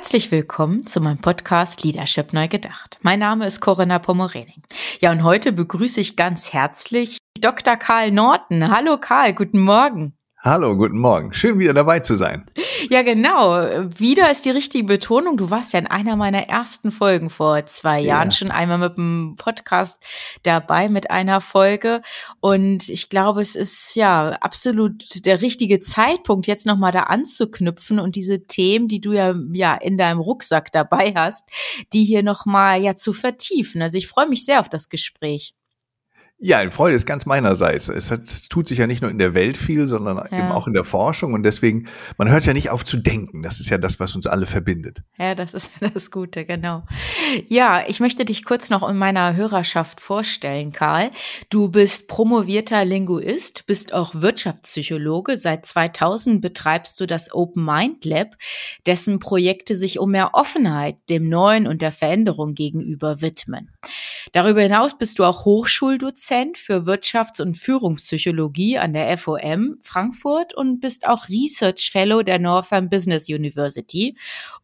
Herzlich willkommen zu meinem Podcast Leadership Neu Gedacht. Mein Name ist Corinna Pomorening. Ja, und heute begrüße ich ganz herzlich Dr. Karl Norton. Hallo Karl, guten Morgen. Hallo, guten Morgen. Schön wieder dabei zu sein. Ja, genau. Wieder ist die richtige Betonung. Du warst ja in einer meiner ersten Folgen vor zwei Jahren ja. schon einmal mit dem Podcast dabei mit einer Folge. Und ich glaube, es ist ja absolut der richtige Zeitpunkt, jetzt nochmal da anzuknüpfen und diese Themen, die du ja, ja in deinem Rucksack dabei hast, die hier nochmal ja zu vertiefen. Also ich freue mich sehr auf das Gespräch. Ja, die Freude ist ganz meinerseits. Es, hat, es tut sich ja nicht nur in der Welt viel, sondern ja. eben auch in der Forschung. Und deswegen, man hört ja nicht auf zu denken. Das ist ja das, was uns alle verbindet. Ja, das ist das Gute, genau. Ja, ich möchte dich kurz noch in meiner Hörerschaft vorstellen, Karl. Du bist promovierter Linguist, bist auch Wirtschaftspsychologe. Seit 2000 betreibst du das Open Mind Lab, dessen Projekte sich um mehr Offenheit dem Neuen und der Veränderung gegenüber widmen. Darüber hinaus bist du auch Hochschuldozent für Wirtschafts- und Führungspsychologie an der FOM Frankfurt und bist auch Research Fellow der Northern Business University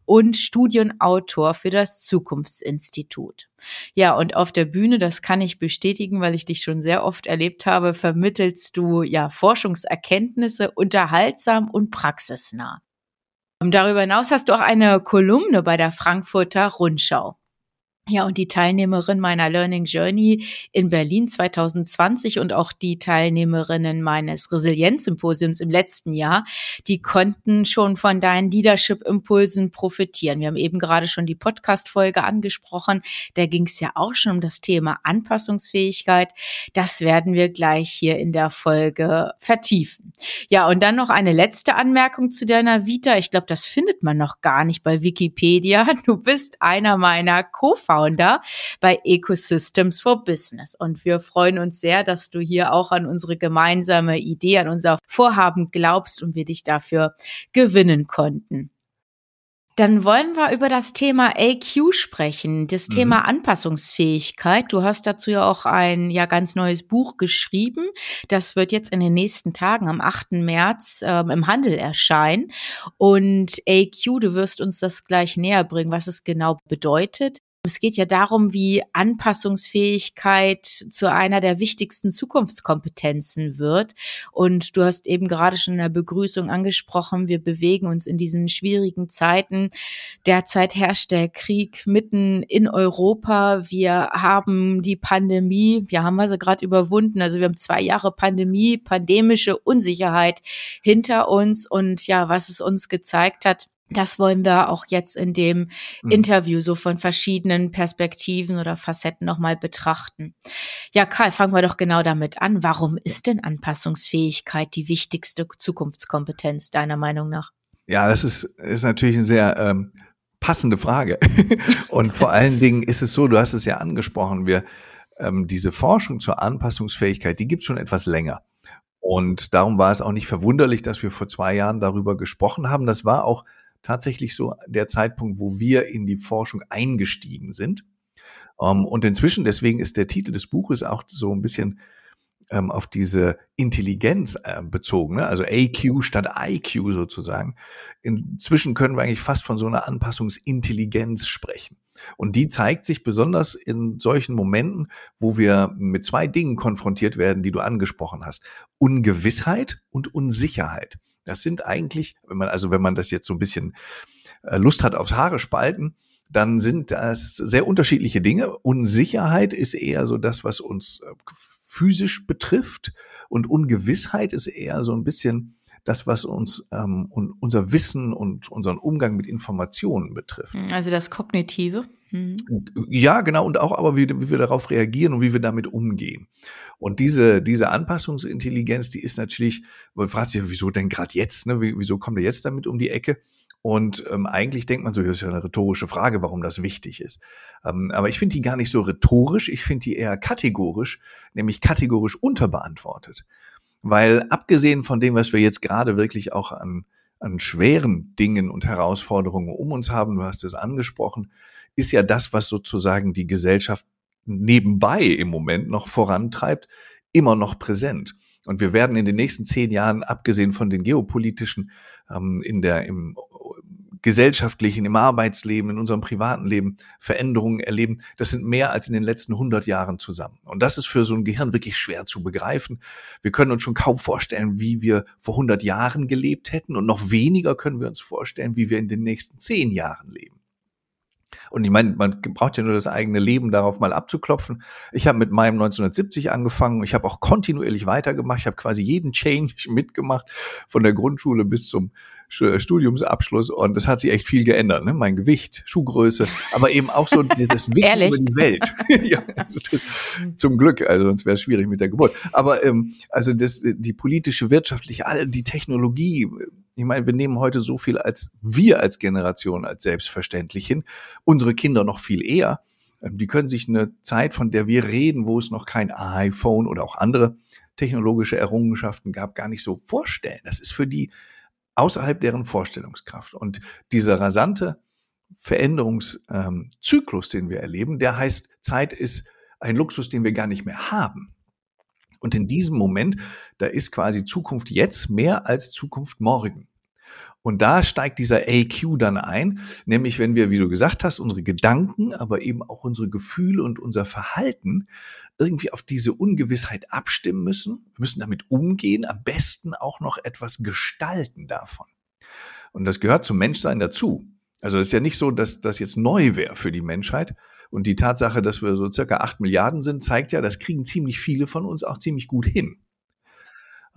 und Studienautor für das Zukunftsinstitut. Ja, und auf der Bühne, das kann ich bestätigen, weil ich dich schon sehr oft erlebt habe, vermittelst du ja Forschungserkenntnisse unterhaltsam und praxisnah. Darüber hinaus hast du auch eine Kolumne bei der Frankfurter Rundschau. Ja, und die Teilnehmerin meiner Learning Journey in Berlin 2020 und auch die Teilnehmerinnen meines Resilienz-Symposiums im letzten Jahr, die konnten schon von deinen Leadership-Impulsen profitieren. Wir haben eben gerade schon die Podcast-Folge angesprochen. Da ging es ja auch schon um das Thema Anpassungsfähigkeit. Das werden wir gleich hier in der Folge vertiefen. Ja, und dann noch eine letzte Anmerkung zu deiner Vita. Ich glaube, das findet man noch gar nicht bei Wikipedia. Du bist einer meiner Co-Founder Founder bei Ecosystems for Business. Und wir freuen uns sehr, dass du hier auch an unsere gemeinsame Idee, an unser Vorhaben glaubst und wir dich dafür gewinnen konnten. Dann wollen wir über das Thema AQ sprechen, das mhm. Thema Anpassungsfähigkeit. Du hast dazu ja auch ein ja ganz neues Buch geschrieben. Das wird jetzt in den nächsten Tagen am 8. März ähm, im Handel erscheinen. Und AQ, du wirst uns das gleich näher bringen, was es genau bedeutet. Es geht ja darum, wie Anpassungsfähigkeit zu einer der wichtigsten Zukunftskompetenzen wird. Und du hast eben gerade schon in der Begrüßung angesprochen, wir bewegen uns in diesen schwierigen Zeiten. Derzeit herrscht der Krieg mitten in Europa. Wir haben die Pandemie, wir haben also gerade überwunden. Also wir haben zwei Jahre Pandemie, pandemische Unsicherheit hinter uns. Und ja, was es uns gezeigt hat, das wollen wir auch jetzt in dem mhm. Interview so von verschiedenen Perspektiven oder Facetten nochmal betrachten. Ja, Karl, fangen wir doch genau damit an. Warum ist denn Anpassungsfähigkeit die wichtigste Zukunftskompetenz deiner Meinung nach? Ja, das ist, ist natürlich eine sehr ähm, passende Frage. Und vor allen Dingen ist es so, du hast es ja angesprochen, wir ähm, diese Forschung zur Anpassungsfähigkeit, die gibt es schon etwas länger. Und darum war es auch nicht verwunderlich, dass wir vor zwei Jahren darüber gesprochen haben. Das war auch tatsächlich so der Zeitpunkt, wo wir in die Forschung eingestiegen sind. Um, ähm, und inzwischen, deswegen ist der Titel des Buches auch so ein bisschen ähm, auf diese Intelligenz äh, bezogen, ne? also AQ statt IQ sozusagen. Inzwischen können wir eigentlich fast von so einer Anpassungsintelligenz sprechen. Und die zeigt sich besonders in solchen Momenten, wo wir mit zwei Dingen konfrontiert werden, die du angesprochen hast. Ungewissheit und Unsicherheit. Das sind eigentlich, wenn man, also wenn man das jetzt so ein bisschen äh, Lust hat aufs Haare spalten, dann sind das sehr unterschiedliche Dinge. Unsicherheit ist eher so das, was uns äh, physisch betrifft und Ungewissheit ist eher so ein bisschen das, was uns ähm, unser Wissen und unseren Umgang mit Informationen betrifft. Also das Kognitive. Mhm. Ja, genau, und auch aber, wie, wie, wir darauf reagieren und wie wir damit umgehen. Und diese, diese Anpassungsintelligenz, die ist natürlich, man fragt sich, wieso denn gerade jetzt, ne? wieso kommt er jetzt damit um die Ecke? Und ähm, eigentlich denkt man so, das ist ja eine rhetorische Frage, warum das wichtig ist. Ähm, aber ich finde die gar nicht so rhetorisch, ich finde die eher kategorisch, nämlich kategorisch unterbeantwortet. Weil abgesehen von dem, was wir jetzt gerade wirklich auch an, an schweren Dingen und Herausforderungen um uns haben, du hast es angesprochen, ist ja das, was sozusagen die Gesellschaft nebenbei im Moment noch vorantreibt, immer noch präsent. Und wir werden in den nächsten zehn Jahren, abgesehen von den geopolitischen, ähm, in der, im gesellschaftlichen, im Arbeitsleben, in unserem privaten Leben Veränderungen erleben. Das sind mehr als in den letzten 100 Jahren zusammen. Und das ist für so ein Gehirn wirklich schwer zu begreifen. Wir können uns schon kaum vorstellen, wie wir vor 100 Jahren gelebt hätten und noch weniger können wir uns vorstellen, wie wir in den nächsten zehn Jahren leben. Und ich meine, man braucht ja nur das eigene Leben darauf mal abzuklopfen. Ich habe mit meinem 1970 angefangen. Ich habe auch kontinuierlich weitergemacht. Ich habe quasi jeden Change mitgemacht, von der Grundschule bis zum Studiumsabschluss. Und es hat sich echt viel geändert. Ne? Mein Gewicht, Schuhgröße, aber eben auch so dieses Wissen über die Welt. ja, das, zum Glück, also sonst wäre es schwierig mit der Geburt. Aber ähm, also das, die politische, wirtschaftliche, all die Technologie, ich meine, wir nehmen heute so viel als wir als Generation als selbstverständlich hin. Unsere Kinder noch viel eher. Ähm, die können sich eine Zeit, von der wir reden, wo es noch kein iPhone oder auch andere technologische Errungenschaften gab, gar nicht so vorstellen. Das ist für die außerhalb deren Vorstellungskraft. Und dieser rasante Veränderungszyklus, den wir erleben, der heißt, Zeit ist ein Luxus, den wir gar nicht mehr haben. Und in diesem Moment, da ist quasi Zukunft jetzt mehr als Zukunft morgen. Und da steigt dieser AQ dann ein, nämlich wenn wir, wie du gesagt hast, unsere Gedanken, aber eben auch unsere Gefühle und unser Verhalten irgendwie auf diese Ungewissheit abstimmen müssen. Wir müssen damit umgehen, am besten auch noch etwas gestalten davon. Und das gehört zum Menschsein dazu. Also es ist ja nicht so, dass das jetzt neu wäre für die Menschheit, und die Tatsache, dass wir so circa acht Milliarden sind, zeigt ja, das kriegen ziemlich viele von uns auch ziemlich gut hin.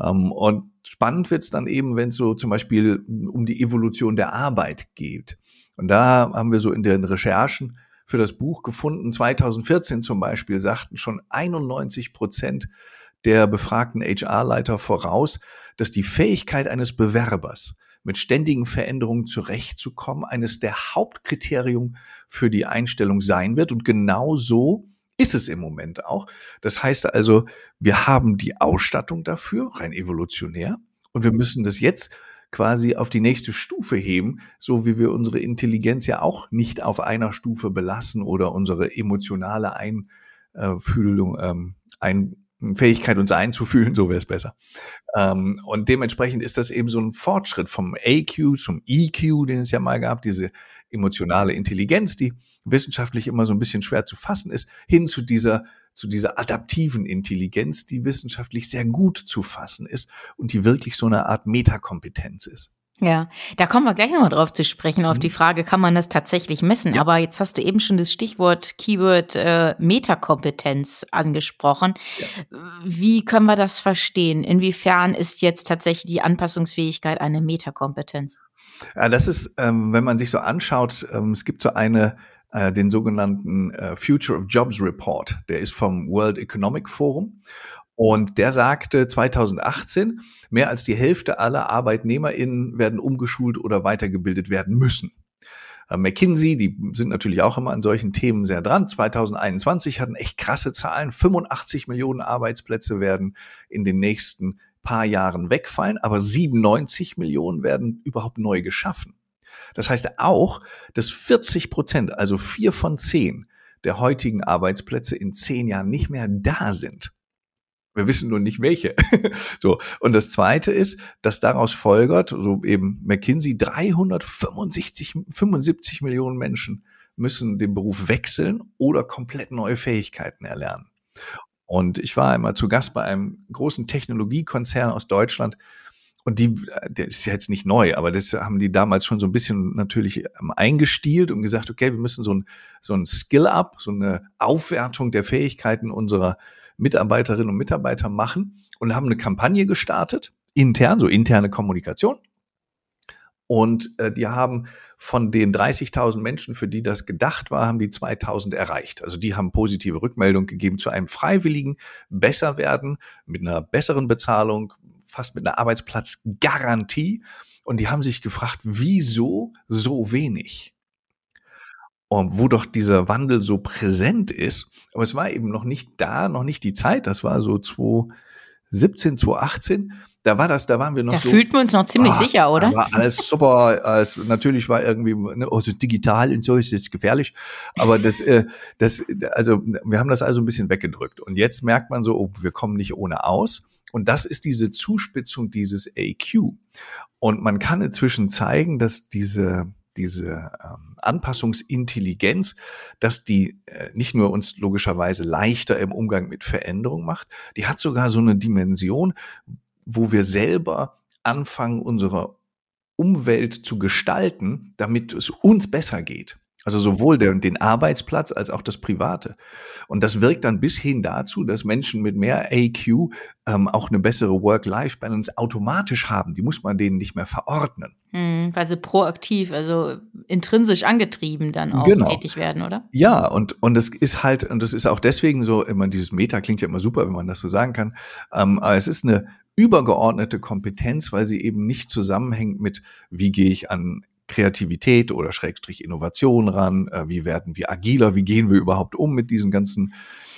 Ähm, und spannend wird es dann eben, wenn es so zum Beispiel um die Evolution der Arbeit geht. Und da haben wir so in den Recherchen für das Buch gefunden, 2014 zum Beispiel sagten schon 91 Prozent der befragten HR-Leiter voraus, dass die Fähigkeit eines Bewerbers mit ständigen Veränderungen zurechtzukommen, eines der Hauptkriterien für die Einstellung sein wird. Und genau so ist es im Moment auch. Das heißt also, wir haben die Ausstattung dafür, rein evolutionär, und wir müssen das jetzt quasi auf die nächste Stufe heben, so wie wir unsere Intelligenz ja auch nicht auf einer Stufe belassen oder unsere emotionale Einfühlung, ähm, ein, Fähigkeit, uns einzufühlen, so wäre es besser. Ähm, und dementsprechend ist das eben so ein Fortschritt vom AQ zum EQ, den es ja mal gab, diese emotionale Intelligenz, die wissenschaftlich immer so ein bisschen schwer zu fassen ist, hin zu dieser, zu dieser adaptiven Intelligenz, die wissenschaftlich sehr gut zu fassen ist und die wirklich so eine Art Metakompetenz ist. Ja, da kommen wir gleich nochmal drauf zu sprechen, auf mhm. die Frage, kann man das tatsächlich messen? Ja. Aber jetzt hast du eben schon das Stichwort Keyword äh, Metakompetenz angesprochen. Ja. Wie können wir das verstehen? Inwiefern ist jetzt tatsächlich die Anpassungsfähigkeit eine Metakompetenz? Ja, das ist, ähm, wenn man sich so anschaut, ähm, es gibt so eine, äh, den sogenannten äh, Future of Jobs Report, der ist vom World Economic Forum. Und der sagte 2018, mehr als die Hälfte aller ArbeitnehmerInnen werden umgeschult oder weitergebildet werden müssen. Äh, McKinsey, die sind natürlich auch immer an solchen Themen sehr dran. 2021 hatten echt krasse Zahlen. 85 Millionen Arbeitsplätze werden in den nächsten paar Jahren wegfallen, aber 97 Millionen werden überhaupt neu geschaffen. Das heißt auch, dass 40 Prozent, also vier von zehn der heutigen Arbeitsplätze in zehn Jahren nicht mehr da sind. Wir wissen nur nicht welche. so. Und das zweite ist, dass daraus folgert, so eben McKinsey, 365, 75 Millionen Menschen müssen den Beruf wechseln oder komplett neue Fähigkeiten erlernen. Und ich war einmal zu Gast bei einem großen Technologiekonzern aus Deutschland. Und die, der ist jetzt nicht neu, aber das haben die damals schon so ein bisschen natürlich eingestielt und gesagt, okay, wir müssen so ein, so ein Skill-Up, so eine Aufwertung der Fähigkeiten unserer Mitarbeiterinnen und Mitarbeiter machen und haben eine Kampagne gestartet, intern, so interne Kommunikation. Und äh, die haben von den 30.000 Menschen, für die das gedacht war, haben die 2.000 erreicht. Also die haben positive Rückmeldung gegeben zu einem freiwilligen besser werden mit einer besseren Bezahlung, fast mit einer Arbeitsplatzgarantie. und die haben sich gefragt, wieso so wenig? Wo doch dieser Wandel so präsent ist, aber es war eben noch nicht da, noch nicht die Zeit, das war so 2017, 2018, da war das, da waren wir noch da so. Da fühlten wir uns noch ziemlich ah, sicher, oder? War alles super. Es, natürlich war irgendwie, ne, also digital und so ist jetzt gefährlich. Aber das, äh, das, also wir haben das also ein bisschen weggedrückt. Und jetzt merkt man so, oh, wir kommen nicht ohne aus. Und das ist diese Zuspitzung dieses AQ. Und man kann inzwischen zeigen, dass diese diese ähm, Anpassungsintelligenz, dass die äh, nicht nur uns logischerweise leichter im Umgang mit Veränderung macht, die hat sogar so eine Dimension, wo wir selber anfangen, unsere Umwelt zu gestalten, damit es uns besser geht. Also sowohl den, den Arbeitsplatz als auch das Private. Und das wirkt dann bis hin dazu, dass Menschen mit mehr AQ ähm, auch eine bessere Work-Life-Balance automatisch haben. Die muss man denen nicht mehr verordnen. Hm, weil sie proaktiv, also intrinsisch angetrieben dann auch genau. tätig werden, oder? Ja, und, und es ist halt, und das ist auch deswegen so, immer dieses Meta klingt ja immer super, wenn man das so sagen kann. Ähm, aber es ist eine übergeordnete Kompetenz, weil sie eben nicht zusammenhängt mit, wie gehe ich an Kreativität oder Schrägstrich Innovation ran, äh, wie werden wir agiler, wie gehen wir überhaupt um mit diesen ganzen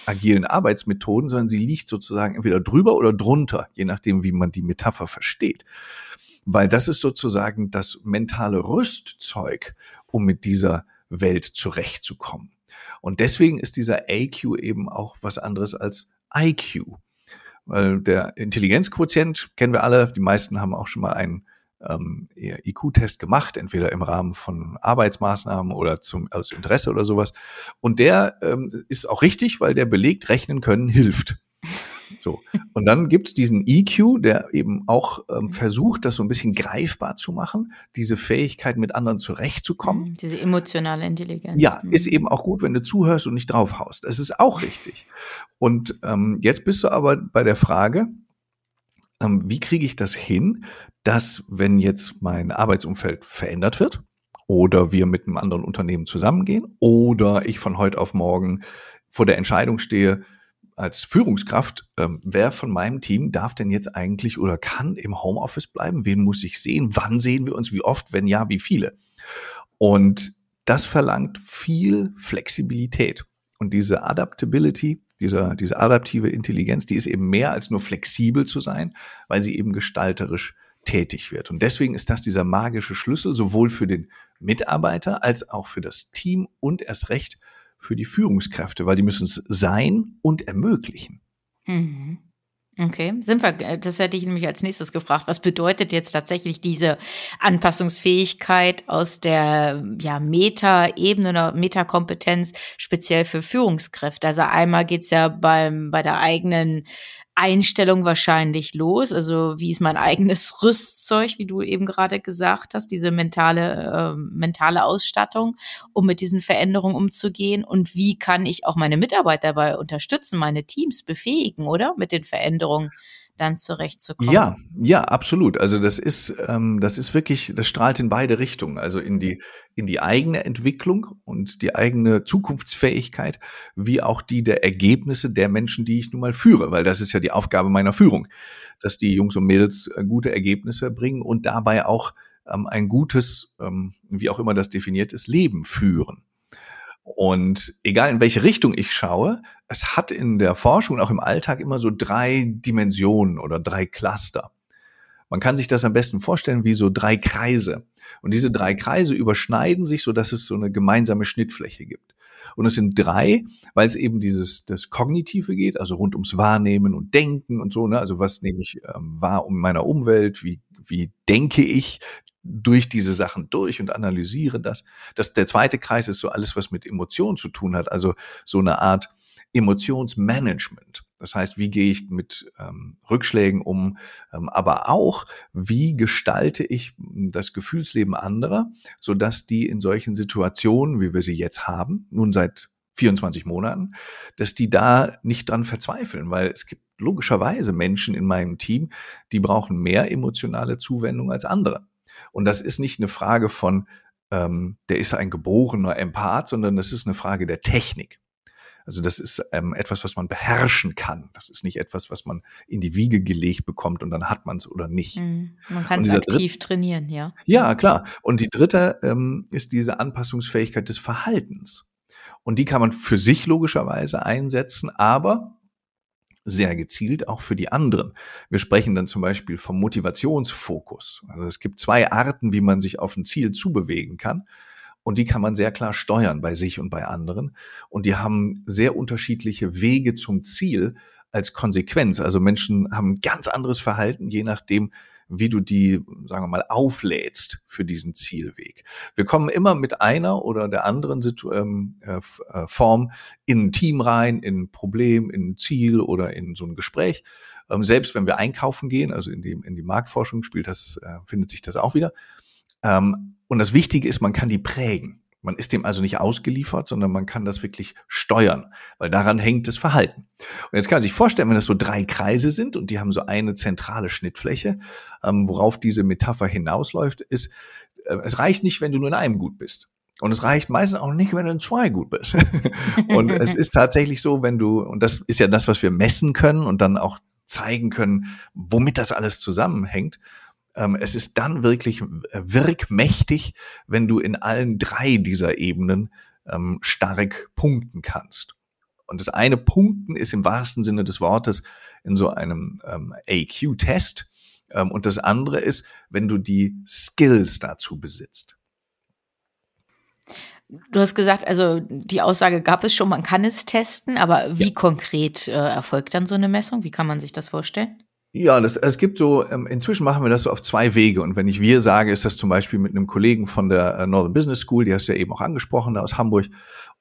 agilen Arbeitsmethoden, sondern sie liegt sozusagen entweder drüber oder drunter, je nachdem, wie man die Metapher versteht. Weil das ist sozusagen das mentale Rüstzeug, um mit dieser Welt zurechtzukommen. Und deswegen ist dieser AQ eben auch was anderes als IQ. Weil der Intelligenzquotient kennen wir alle, die meisten haben auch schon mal einen ähm, IQ-Test gemacht, entweder im Rahmen von Arbeitsmaßnahmen oder zum, aus Interesse oder sowas. Und der ähm, ist auch richtig, weil der belegt, rechnen können hilft. So. Und dann gibt's diesen EQ, der eben auch ähm, versucht, das so ein bisschen greifbar zu machen, diese Fähigkeit, mit anderen zurechtzukommen. Mhm, diese emotionale Intelligenz. Ja, mhm. ist eben auch gut, wenn du zuhörst und nicht draufhaust. Das ist auch richtig. Und ähm, jetzt bist du aber bei der Frage, ähm, wie kriege ich das hin, dass wenn jetzt mein Arbeitsumfeld verändert wird oder wir mit einem anderen Unternehmen zusammengehen oder ich von heute auf morgen vor der Entscheidung stehe, als Führungskraft, ähm, wer von meinem Team darf denn jetzt eigentlich oder kann im Homeoffice bleiben? Wen muss ich sehen? Wann sehen wir uns? Wie oft? Wenn ja, wie viele? Und das verlangt viel Flexibilität. Und diese Adaptability, dieser, diese adaptive Intelligenz, die ist eben mehr als nur flexibel zu sein, weil sie eben gestalterisch tätig wird. Und deswegen ist das dieser magische Schlüssel sowohl für den Mitarbeiter als auch für das Team und erst recht für die Führungskräfte, weil die müssen es sein und ermöglichen. Mhm. Okay, sind wir, äh, das hätte ich nämlich als nächstes gefragt. Was bedeutet jetzt tatsächlich diese Anpassungsfähigkeit aus der ja, Meta-Ebene oder Metakompetenz speziell für Führungskräfte? Also einmal geht's ja beim, bei der eigenen Einstellung wahrscheinlich los. Also wie ist mein eigenes Rüstzeug, wie du eben gerade gesagt hast, diese mentale, äh, mentale Ausstattung, um mit diesen Veränderungen umzugehen und wie kann ich auch meine Mitarbeiter dabei unterstützen, meine Teams befähigen, oder? Mit den Veränderungen dann zurechtzukommen. Ja, ja, absolut. Also das ist, ähm, das ist wirklich, das strahlt in beide Richtungen. Also in die, in die eigene Entwicklung und die eigene Zukunftsfähigkeit, wie auch die der Ergebnisse der Menschen, die ich nun mal führe, weil das ist ja die Aufgabe meiner Führung, dass die Jungs und Mädels äh, gute Ergebnisse bringen und dabei auch ähm, ein gutes, ähm, wie auch immer das definiert ist, Leben führen. Und egal in welche Richtung ich schaue, es hat in der Forschung und auch im Alltag immer so drei Dimensionen oder drei Cluster. Man kann sich das am besten vorstellen wie so drei Kreise. Und diese drei Kreise überschneiden sich, so dass es so eine gemeinsame Schnittfläche gibt. Und es sind drei, weil es eben dieses das Kognitive geht, also rund ums Wahrnehmen und Denken und so. Ne? Also was nehme ich ähm, wahr um meiner Umwelt? Wie wie denke ich? Durch diese Sachen durch und analysiere das. das. Der zweite Kreis ist so alles, was mit Emotionen zu tun hat, also so eine Art Emotionsmanagement. Das heißt, wie gehe ich mit ähm, Rückschlägen um, ähm, aber auch, wie gestalte ich das Gefühlsleben anderer, sodass die in solchen Situationen, wie wir sie jetzt haben, nun seit 24 Monaten, dass die da nicht dran verzweifeln, weil es gibt logischerweise Menschen in meinem Team, die brauchen mehr emotionale Zuwendung als andere. Und das ist nicht eine Frage von, ähm, der ist ein geborener Empath, sondern das ist eine Frage der Technik. Also das ist ähm, etwas, was man beherrschen kann. Das ist nicht etwas, was man in die Wiege gelegt bekommt und dann hat man es oder nicht. Mhm. Man kann es aktiv trainieren, ja. Ja, klar. Und die dritte ähm, ist diese Anpassungsfähigkeit des Verhaltens. Und die kann man für sich logischerweise einsetzen, aber sehr gezielt auch für die anderen. Wir sprechen dann zum Beispiel vom Motivationsfokus. Also es gibt zwei Arten, wie man sich auf ein Ziel zubewegen kann. Und die kann man sehr klar steuern bei sich und bei anderen. Und die haben sehr unterschiedliche Wege zum Ziel als Konsequenz. Also Menschen haben ganz anderes Verhalten, je nachdem, wie du die, sagen wir mal, auflädst für diesen Zielweg. Wir kommen immer mit einer oder der anderen Situ ähm, äh, äh, Form in ein Team rein, in ein Problem, in ein Ziel oder in so ein Gespräch. Ähm, selbst wenn wir einkaufen gehen, also in die, in die Marktforschung spielt das, äh, findet sich das auch wieder. Ähm, und das Wichtige ist, man kann die prägen. Man ist dem also nicht ausgeliefert, sondern man kann das wirklich steuern, weil daran hängt das Verhalten. Und jetzt kann man sich vorstellen, wenn das so drei Kreise sind und die haben so eine zentrale Schnittfläche, ähm, worauf diese Metapher hinausläuft, ist, äh, es reicht nicht, wenn du nur in einem gut bist. Und es reicht meistens auch nicht, wenn du in zwei gut bist. und es ist tatsächlich so, wenn du, und das ist ja das, was wir messen können und dann auch zeigen können, womit das alles zusammenhängt, es ist dann wirklich äh, wirkmächtig, wenn du in allen drei dieser Ebenen ähm, stark punkten kannst. Und das eine Punkten ist im wahrsten Sinne des Wortes in so einem ähm, AQ-Test. Ähm, und das andere ist, wenn du die Skills dazu besitzt. Du hast gesagt, also die Aussage gab es schon, man kann es testen, aber wie ja. konkret äh, erfolgt dann so eine Messung? Wie kann man sich das vorstellen? Ja, das, es gibt so, ähm, inzwischen machen wir das so auf zwei Wege. Und wenn ich wir sage, ist das zum Beispiel mit einem Kollegen von der äh, Northern Business School, die hast du ja eben auch angesprochen, aus Hamburg.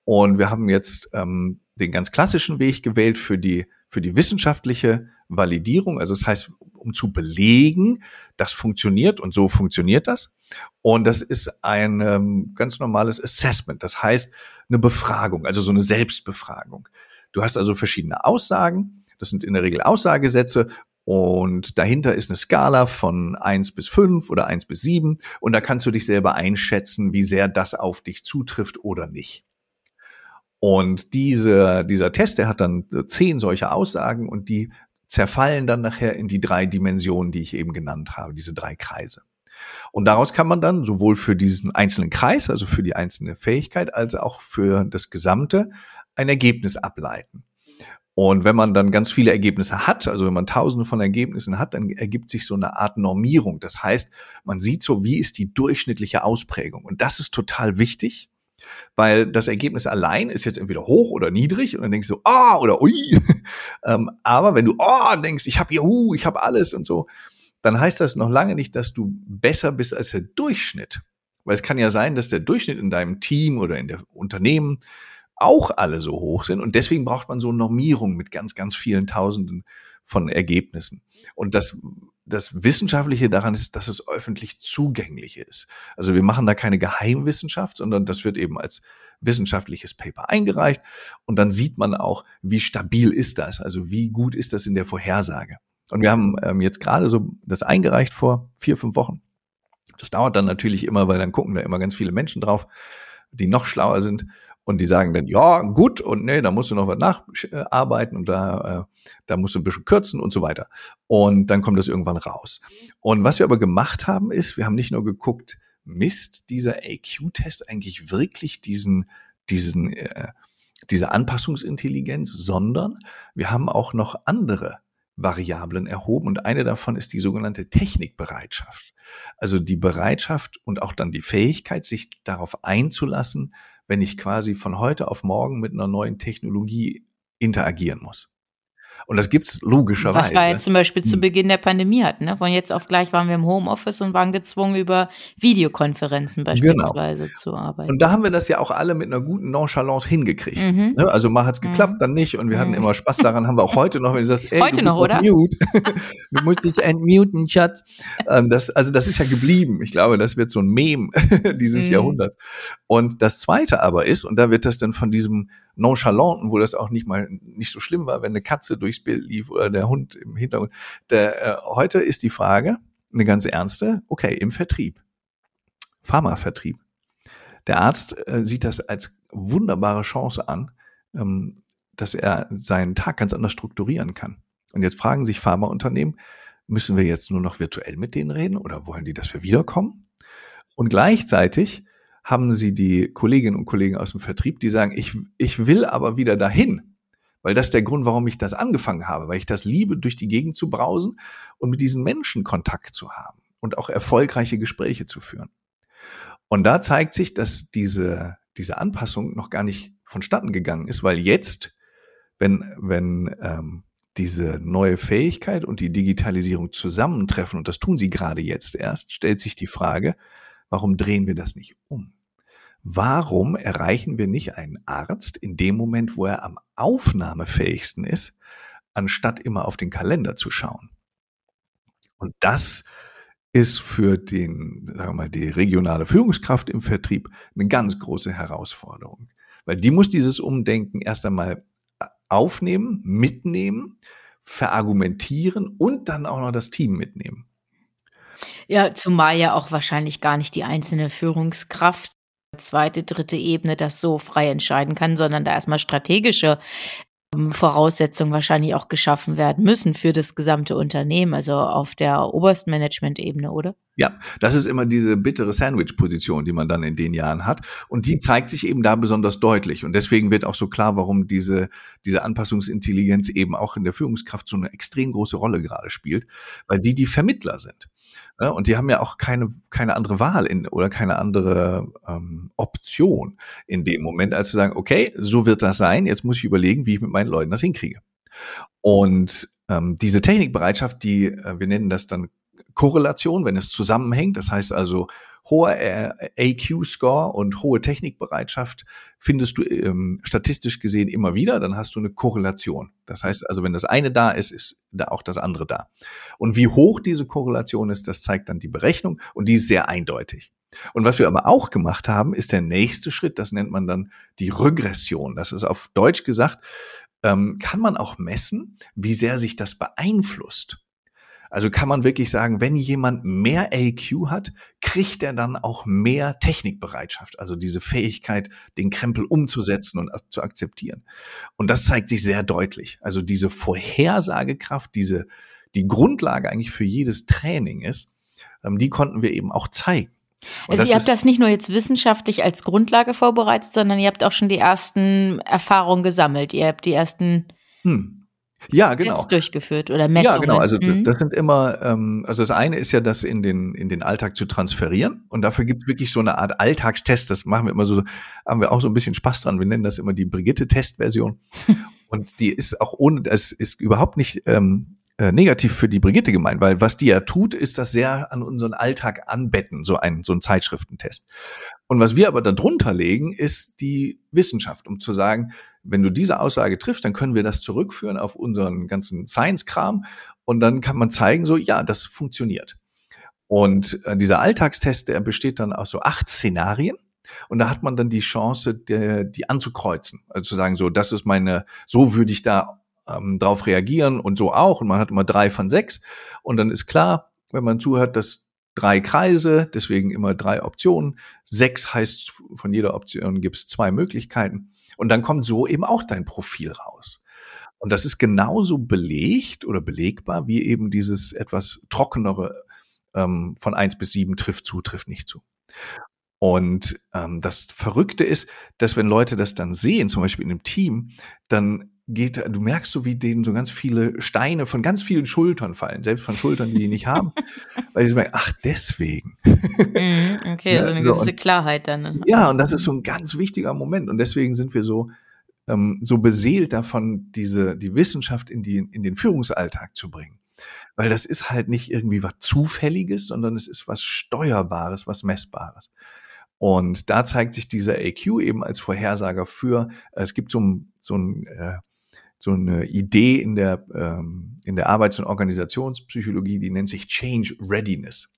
Und wir haben jetzt ähm, den ganz klassischen Weg gewählt für die, für die wissenschaftliche Validierung. Also das heißt, um zu belegen, das funktioniert und so funktioniert das. Und das ist ein ähm, ganz normales Assessment. Das heißt, eine Befragung, also so eine Selbstbefragung. Du hast also verschiedene Aussagen. Das sind in der Regel Aussagesätze und dahinter ist eine Skala von eins bis fünf oder eins bis sieben Und da kannst du dich selber einschätzen, wie sehr das auf dich zutrifft oder nicht. Und diese, dieser Test, der hat dann zehn solche Aussagen und die zerfallen dann nachher in die drei Dimensionen, die ich eben genannt habe, diese drei Kreise. Und daraus kann man dann sowohl für diesen einzelnen Kreis, also für die einzelne Fähigkeit, als auch für das Gesamte ein Ergebnis ableiten. Und wenn man dann ganz viele Ergebnisse hat, also wenn man tausende von Ergebnissen hat, dann ergibt sich so eine Art Normierung. Das heißt, man sieht so, wie ist die durchschnittliche Ausprägung. Und das ist total wichtig, weil das Ergebnis allein ist jetzt entweder hoch oder niedrig und dann denkst du, ah, oder ui. Ähm, aber wenn du, oh, denkst, ich habe juhu, ich habe alles und so, dann heißt das noch lange nicht, dass du besser bist als der Durchschnitt. Weil es kann ja sein, dass der Durchschnitt in deinem Team oder in der Unternehmen auch alle so hoch sind. Und deswegen braucht man so Normierung mit ganz, ganz vielen Tausenden von Ergebnissen. Und das, das Wissenschaftliche daran ist, dass es öffentlich zugänglich ist. Also wir machen da keine Geheimwissenschaft, sondern das wird eben als wissenschaftliches Paper eingereicht. Und dann sieht man auch, wie stabil ist das? Also wie gut ist das in der Vorhersage? Und wir haben ähm, jetzt gerade so das eingereicht vor vier, fünf Wochen. Das dauert dann natürlich immer, weil dann gucken da immer ganz viele Menschen drauf, die noch schlauer sind. Und die sagen dann, ja, gut, und nee, da musst du noch was nacharbeiten und da, äh, da musst du ein bisschen kürzen und so weiter. Und dann kommt das irgendwann raus. Und was wir aber gemacht haben, ist, wir haben nicht nur geguckt, misst dieser AQ-Test eigentlich wirklich diesen, diesen, äh, diese Anpassungsintelligenz, sondern wir haben auch noch andere Variablen erhoben und eine davon ist die sogenannte Technikbereitschaft. Also die Bereitschaft und auch dann die Fähigkeit, sich darauf einzulassen, wenn ich quasi von heute auf morgen mit einer neuen Technologie interagieren muss. Und das gibt's logischerweise. Was wir jetzt zum Beispiel zu hm. Beginn der Pandemie hatten. Ne? Von jetzt auf gleich waren wir im Homeoffice und waren gezwungen, über Videokonferenzen genau. beispielsweise genau. zu arbeiten. Und da haben wir das ja auch alle mit einer guten Nonchalance hingekriegt. Mhm. Ne? Also mal hat's geklappt, mhm. dann nicht. Und wir hatten mhm. immer Spaß daran, haben wir auch heute noch, wenn du sagst, ey, heute du noch, oder? Mute. du musst dich entmuten, Schatz. Ähm, das, also das ist ja geblieben. Ich glaube, das wird so ein Meme dieses mhm. Jahrhunderts. Und das Zweite aber ist, und da wird das dann von diesem Nonchalanten, wo das auch nicht mal nicht so schlimm war, wenn eine Katze durchs Bild lief oder der Hund im Hintergrund. Der, äh, heute ist die Frage, eine ganz ernste, okay, im Vertrieb, Pharmavertrieb. Der Arzt äh, sieht das als wunderbare Chance an, ähm, dass er seinen Tag ganz anders strukturieren kann. Und jetzt fragen sich Pharmaunternehmen, müssen wir jetzt nur noch virtuell mit denen reden oder wollen die, dass wir wiederkommen? Und gleichzeitig haben sie die Kolleginnen und Kollegen aus dem Vertrieb, die sagen, ich, ich will aber wieder dahin. Weil das der Grund, warum ich das angefangen habe, weil ich das liebe, durch die Gegend zu brausen und mit diesen Menschen Kontakt zu haben und auch erfolgreiche Gespräche zu führen. Und da zeigt sich, dass diese, diese Anpassung noch gar nicht vonstatten gegangen ist, weil jetzt, wenn, wenn ähm, diese neue Fähigkeit und die Digitalisierung zusammentreffen, und das tun sie gerade jetzt erst, stellt sich die Frage, warum drehen wir das nicht um? Warum erreichen wir nicht einen Arzt in dem Moment, wo er am aufnahmefähigsten ist, anstatt immer auf den Kalender zu schauen? Und das ist für den, sagen wir mal, die regionale Führungskraft im Vertrieb eine ganz große Herausforderung. Weil die muss dieses Umdenken erst einmal aufnehmen, mitnehmen, verargumentieren und dann auch noch das Team mitnehmen. Ja, zumal ja auch wahrscheinlich gar nicht die einzelne Führungskraft, zweite, dritte Ebene das so frei entscheiden kann, sondern da erstmal strategische ähm, Voraussetzungen wahrscheinlich auch geschaffen werden müssen für das gesamte Unternehmen, also auf der obersten Management-Ebene, oder? Ja, das ist immer diese bittere Sandwich-Position, die man dann in den Jahren hat. Und die zeigt sich eben da besonders deutlich. Und deswegen wird auch so klar, warum diese, diese Anpassungsintelligenz eben auch in der Führungskraft so eine extrem große Rolle gerade spielt, weil die die Vermittler sind. Und die haben ja auch keine, keine andere Wahl in, oder keine andere ähm, Option in dem Moment, als zu sagen, okay, so wird das sein, jetzt muss ich überlegen, wie ich mit meinen Leuten das hinkriege. Und ähm, diese Technikbereitschaft, die, äh, wir nennen das dann Korrelation, wenn es zusammenhängt. Das heißt also, hoher AQ-Score und hohe Technikbereitschaft findest du ähm, statistisch gesehen immer wieder, dann hast du eine Korrelation. Das heißt also, wenn das eine da ist, ist da auch das andere da. Und wie hoch diese Korrelation ist, das zeigt dann die Berechnung und die ist sehr eindeutig. Und was wir aber auch gemacht haben, ist der nächste Schritt, das nennt man dann die Regression. Das ist auf Deutsch gesagt, ähm, kann man auch messen, wie sehr sich das beeinflusst. Also kann man wirklich sagen, wenn jemand mehr AQ hat, kriegt er dann auch mehr Technikbereitschaft, also diese Fähigkeit, den Krempel umzusetzen und zu akzeptieren. Und das zeigt sich sehr deutlich. Also diese Vorhersagekraft, diese, die Grundlage eigentlich für jedes Training ist, ähm, die konnten wir eben auch zeigen. Und also ihr habt das nicht nur jetzt wissenschaftlich als Grundlage vorbereitet, sondern ihr habt auch schon die ersten Erfahrungen gesammelt. Ihr habt die ersten hm. Ja, genau. Tests durchgeführt oder Messungen. Ja, genau. Also mhm. das sind immer, ähm, also das eine ist ja, das in den in den Alltag zu transferieren und dafür gibt es wirklich so eine Art Alltagstest. Das machen wir immer so, haben wir auch so ein bisschen Spaß dran. Wir nennen das immer die Brigitte-Testversion und die ist auch ohne, es ist überhaupt nicht ähm, äh, negativ für die Brigitte gemeint, weil was die ja tut, ist das sehr an unseren Alltag anbetten, so ein so ein Zeitschriftentest. Und was wir aber darunter legen, ist die Wissenschaft, um zu sagen, wenn du diese Aussage triffst, dann können wir das zurückführen auf unseren ganzen Science-Kram und dann kann man zeigen, so, ja, das funktioniert. Und äh, dieser Alltagstest, der besteht dann aus so acht Szenarien. Und da hat man dann die Chance, der, die anzukreuzen. Also zu sagen, so, das ist meine, so würde ich da ähm, drauf reagieren und so auch. Und man hat immer drei von sechs. Und dann ist klar, wenn man zuhört, dass drei Kreise, deswegen immer drei Optionen. Sechs heißt, von jeder Option gibt es zwei Möglichkeiten. Und dann kommt so eben auch dein Profil raus. Und das ist genauso belegt oder belegbar wie eben dieses etwas trockenere ähm, von eins bis sieben trifft zu, trifft nicht zu. Und ähm, das Verrückte ist, dass wenn Leute das dann sehen, zum Beispiel in einem Team, dann geht, du merkst so, wie denen so ganz viele Steine von ganz vielen Schultern fallen, selbst von Schultern, die die nicht haben, weil die so merken, ach, deswegen. Mhm, okay, ja, so eine gewisse Klarheit dann. Ne? Ja, und das ist so ein ganz wichtiger Moment und deswegen sind wir so, ähm, so beseelt davon, diese, die Wissenschaft in, die, in den Führungsalltag zu bringen. Weil das ist halt nicht irgendwie was Zufälliges, sondern es ist was Steuerbares, was Messbares. Und da zeigt sich dieser AQ eben als Vorhersager für, es gibt so ein, so ein äh, so eine Idee in der, ähm, in der Arbeits- und Organisationspsychologie, die nennt sich Change Readiness.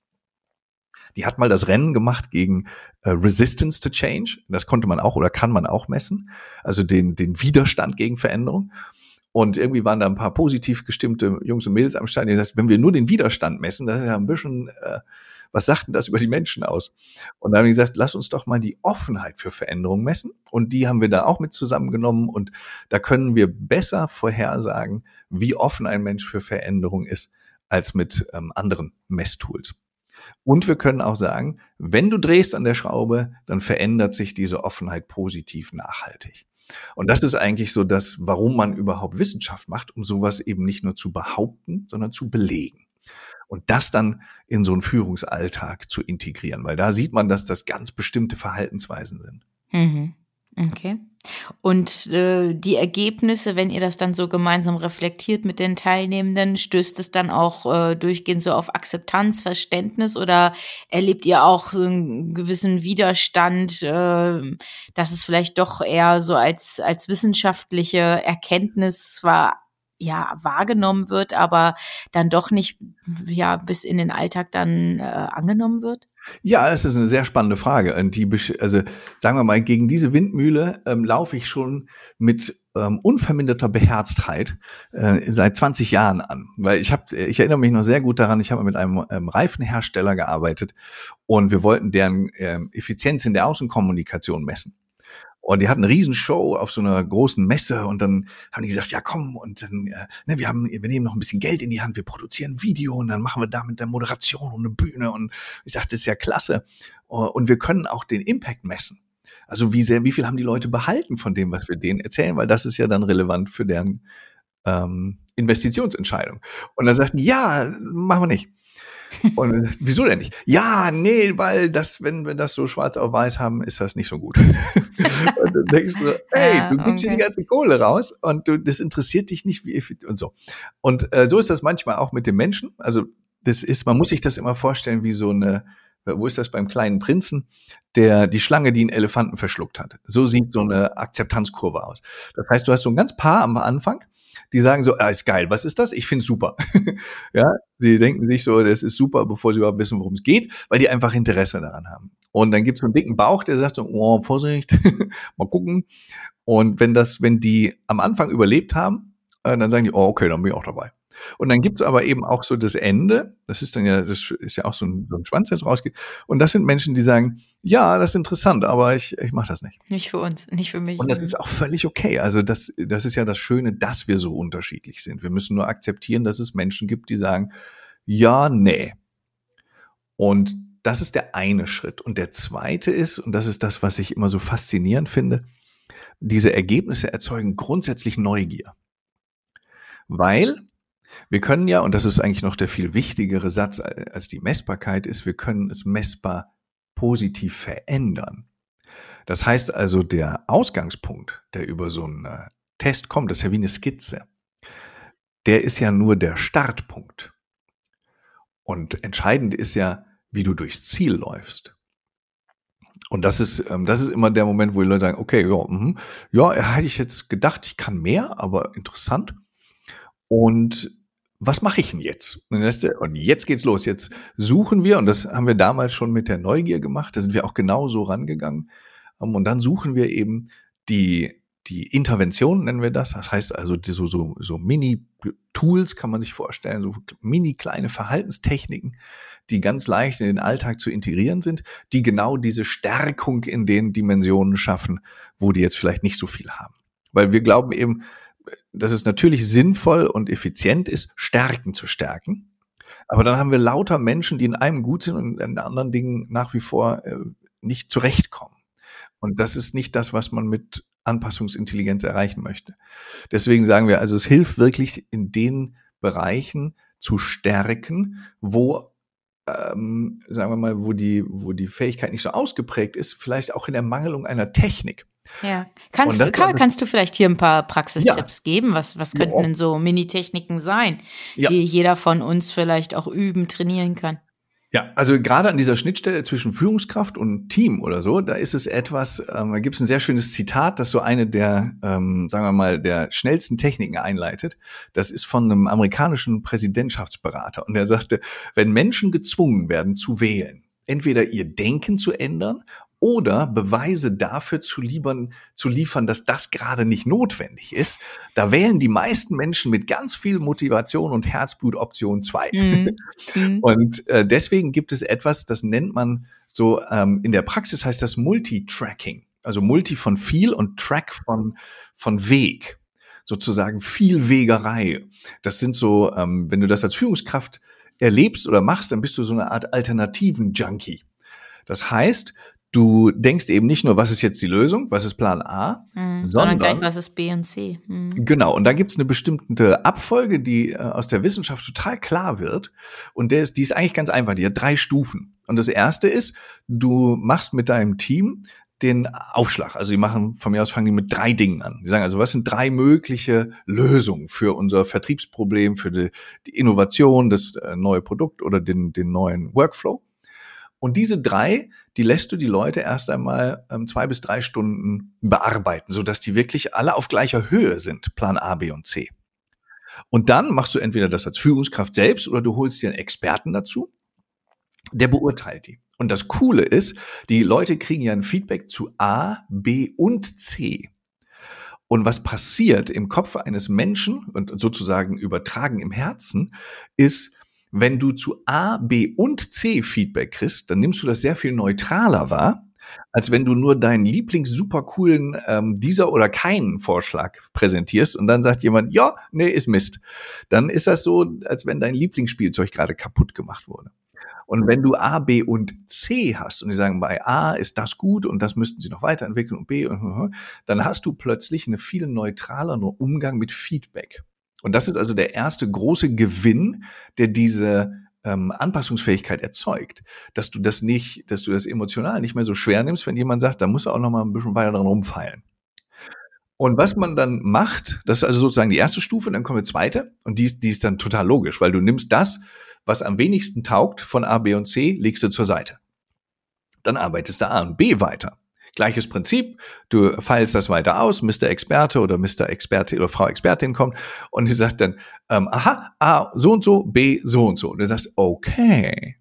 Die hat mal das Rennen gemacht gegen äh, Resistance to Change. Das konnte man auch oder kann man auch messen. Also den, den Widerstand gegen Veränderung. Und irgendwie waren da ein paar positiv gestimmte Jungs und Mädels am Start, die gesagt, wenn wir nur den Widerstand messen, das ist ja ein bisschen äh, was sagt denn das über die Menschen aus? Und da haben wir gesagt, lass uns doch mal die Offenheit für Veränderung messen. Und die haben wir da auch mit zusammengenommen. Und da können wir besser vorhersagen, wie offen ein Mensch für Veränderung ist, als mit ähm, anderen Messtools. Und wir können auch sagen, wenn du drehst an der Schraube, dann verändert sich diese Offenheit positiv nachhaltig. Und das ist eigentlich so das, warum man überhaupt Wissenschaft macht, um sowas eben nicht nur zu behaupten, sondern zu belegen. Und das dann in so einen Führungsalltag zu integrieren, weil da sieht man, dass das ganz bestimmte Verhaltensweisen sind. Mhm. Okay. Und äh, die Ergebnisse, wenn ihr das dann so gemeinsam reflektiert mit den Teilnehmenden, stößt es dann auch äh, durchgehend so auf Akzeptanz, Verständnis oder erlebt ihr auch so einen gewissen Widerstand, äh, dass es vielleicht doch eher so als, als wissenschaftliche Erkenntnis zwar ja wahrgenommen wird, aber dann doch nicht ja bis in den Alltag dann äh, angenommen wird? Ja, das ist eine sehr spannende Frage. Und die, also sagen wir mal, gegen diese Windmühle ähm, laufe ich schon mit ähm, unverminderter Beherztheit äh, seit 20 Jahren an. Weil ich habe, ich erinnere mich noch sehr gut daran, ich habe mit einem ähm, Reifenhersteller gearbeitet und wir wollten deren ähm, Effizienz in der Außenkommunikation messen. Und die hatten eine Riesenshow auf so einer großen Messe und dann haben die gesagt, ja komm, und dann, äh, ne, wir haben, wir nehmen noch ein bisschen Geld in die Hand, wir produzieren Video und dann machen wir da mit der Moderation und eine Bühne. Und ich sagte, das ist ja klasse. Und wir können auch den Impact messen. Also wie sehr, wie viel haben die Leute behalten von dem, was wir denen erzählen, weil das ist ja dann relevant für deren ähm, Investitionsentscheidung. Und dann sagten, ja, machen wir nicht. Und äh, wieso denn nicht? Ja, nee, weil das, wenn wir das so schwarz auf weiß haben, ist das nicht so gut. und dann denkst du, ey, ja, du gibst okay. hier die ganze Kohle raus und du, das interessiert dich nicht, wie und so. Und äh, so ist das manchmal auch mit den Menschen. Also das ist, man muss sich das immer vorstellen wie so eine, wo ist das beim kleinen Prinzen, der die Schlange, die einen Elefanten verschluckt hat. So sieht so eine Akzeptanzkurve aus. Das heißt, du hast so ein ganz paar am Anfang die sagen so, ah, ist geil, was ist das? Ich find's super. ja, die denken sich so, das ist super, bevor sie überhaupt wissen, worum es geht, weil die einfach Interesse daran haben. Und dann gibt's so einen dicken Bauch, der sagt so, oh, Vorsicht, mal gucken. Und wenn das, wenn die am Anfang überlebt haben, äh, dann sagen die, oh, okay, dann bin ich auch dabei. Und dann gibt's aber eben auch so das Ende, das ist dann ja, das ist ja auch so ein, so ein Schwanz, der rausgeht. Und das sind Menschen, die sagen, ja, das ist interessant, aber ich, ich mache das nicht. Nicht für uns, nicht für mich. Und das ist auch völlig okay. Also das, das ist ja das Schöne, dass wir so unterschiedlich sind. Wir müssen nur akzeptieren, dass es Menschen gibt, die sagen, ja, nee. Und das ist der eine Schritt. Und der zweite ist, und das ist das, was ich immer so faszinierend finde, diese Ergebnisse erzeugen grundsätzlich Neugier. Weil wir können ja, und das ist eigentlich noch der viel wichtigere Satz als die Messbarkeit ist, wir können es messbar positiv verändern. Das heißt also, der Ausgangspunkt, der über so einen äh, Test kommt, das ist ja wie eine Skizze, der ist ja nur der Startpunkt. Und entscheidend ist ja, wie du durchs Ziel läufst. Und das ist, ähm, das ist immer der Moment, wo die Leute sagen, okay, ja, mh, ja, hätte ich jetzt gedacht, ich kann mehr, aber interessant. Und was mache ich denn jetzt? Und jetzt geht's los. Jetzt suchen wir, und das haben wir damals schon mit der Neugier gemacht, da sind wir auch genau so rangegangen. Ähm, und dann suchen wir eben die, die Intervention, nennen wir das. Das heißt also, so, so, so Mini-Tools kann man sich vorstellen, so mini kleine Verhaltenstechniken, die ganz leicht in den Alltag zu integrieren sind, die genau diese Stärkung in den Dimensionen schaffen, wo die jetzt vielleicht nicht so viel haben. Weil wir glauben eben, dass es natürlich sinnvoll und effizient ist, Stärken zu stärken. Aber dann haben wir lauter Menschen, die in einem gut sind und in anderen Dingen nach wie vor äh, nicht zurechtkommen. Und das ist nicht das, was man mit Anpassungsintelligenz erreichen möchte. Deswegen sagen wir, also es hilft wirklich in den Bereichen zu stärken, wo ähm, sagen wir mal, wo die, wo die Fähigkeit nicht so ausgeprägt ist, vielleicht auch in der Mangelung einer Technik. Ja. Kannst, du, Karl, kannst du vielleicht hier ein paar Praxistipps ja. geben? Was, was könnten ja. denn so Mini-Techniken sein, ja. die jeder von uns vielleicht auch üben, trainieren kann? Ja, also gerade an dieser Schnittstelle zwischen Führungskraft und Team oder so, da ist es etwas, ähm, da gibt es ein sehr schönes Zitat, das so eine der, ähm, sagen wir mal, der schnellsten Techniken einleitet. Das ist von einem amerikanischen Präsidentschaftsberater und der sagte, wenn Menschen gezwungen werden zu wählen, entweder ihr Denken zu ändern oder Beweise dafür zu, liefern, zu liefern, dass das gerade nicht notwendig ist. Da wählen die meisten Menschen mit ganz viel Motivation und Herzblut Option 2. Mhm. mhm. Und äh, deswegen gibt es etwas, das nennt man so, ähm, in der Praxis heißt das Multitracking. Also Multi von viel und Track von, von Weg. Sozusagen viel Wegerei. Das sind so, ähm, wenn du das als Führungskraft erlebst oder machst, dann bist du so eine Art alternativen Junkie. Das heißt, Du denkst eben nicht nur, was ist jetzt die Lösung, was ist Plan A, mhm, sondern, sondern gleich, was ist B und C. Mhm. Genau, und da gibt es eine bestimmte Abfolge, die äh, aus der Wissenschaft total klar wird. Und der ist, die ist eigentlich ganz einfach, die hat drei Stufen. Und das erste ist, du machst mit deinem Team den Aufschlag. Also die machen, von mir aus fangen die mit drei Dingen an. Die sagen also, was sind drei mögliche Lösungen für unser Vertriebsproblem, für die, die Innovation, das äh, neue Produkt oder den, den neuen Workflow? Und diese drei, die lässt du die Leute erst einmal ähm, zwei bis drei Stunden bearbeiten, sodass die wirklich alle auf gleicher Höhe sind, Plan A, B und C. Und dann machst du entweder das als Führungskraft selbst oder du holst dir einen Experten dazu, der beurteilt die. Und das Coole ist, die Leute kriegen ja ein Feedback zu A, B und C. Und was passiert im Kopf eines Menschen und sozusagen übertragen im Herzen, ist, wenn du zu A, B und C Feedback kriegst, dann nimmst du das sehr viel neutraler wahr, als wenn du nur deinen Lieblings super ähm, dieser oder keinen Vorschlag präsentierst und dann sagt jemand, ja, nee, ist Mist. Dann ist das so, als wenn dein Lieblingsspielzeug gerade kaputt gemacht wurde. Und wenn du A, B und C hast und die sagen, bei A ist das gut und das müssten sie noch weiterentwickeln und B, dann hast du plötzlich einen viel neutraleren Umgang mit Feedback. Und das ist also der erste große Gewinn, der diese ähm, Anpassungsfähigkeit erzeugt, dass du das nicht, dass du das emotional nicht mehr so schwer nimmst, wenn jemand sagt, da muss er auch noch mal ein bisschen weiter dran rumfeilen. Und was man dann macht, das ist also sozusagen die erste Stufe, dann kommt die zweite und die ist, die ist dann total logisch, weil du nimmst das, was am wenigsten taugt von A, B und C, legst du zur Seite. Dann arbeitest du A und B weiter. Gleiches Prinzip, du feilst das weiter aus, Mr. Experte oder Mr. Experte oder Frau Expertin kommt und die sagt dann, ähm, aha, A so und so, B so und so. Und du sagst, okay,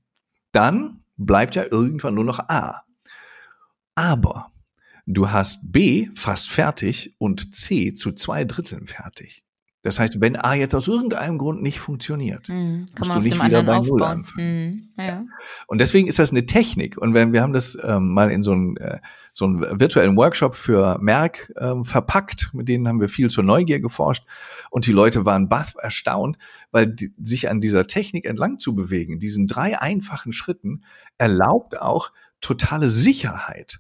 dann bleibt ja irgendwann nur noch A. Aber du hast B fast fertig und C zu zwei Dritteln fertig. Das heißt, wenn A jetzt aus irgendeinem Grund nicht funktioniert, mhm, musst du nicht wieder bei Null anfangen. Mhm, ja. Und deswegen ist das eine Technik. Und wenn wir haben das ähm, mal in so einem äh, so einen virtuellen Workshop für Merck ähm, verpackt, mit denen haben wir viel zur Neugier geforscht und die Leute waren baff erstaunt, weil die, sich an dieser Technik entlang zu bewegen, diesen drei einfachen Schritten, erlaubt auch totale Sicherheit.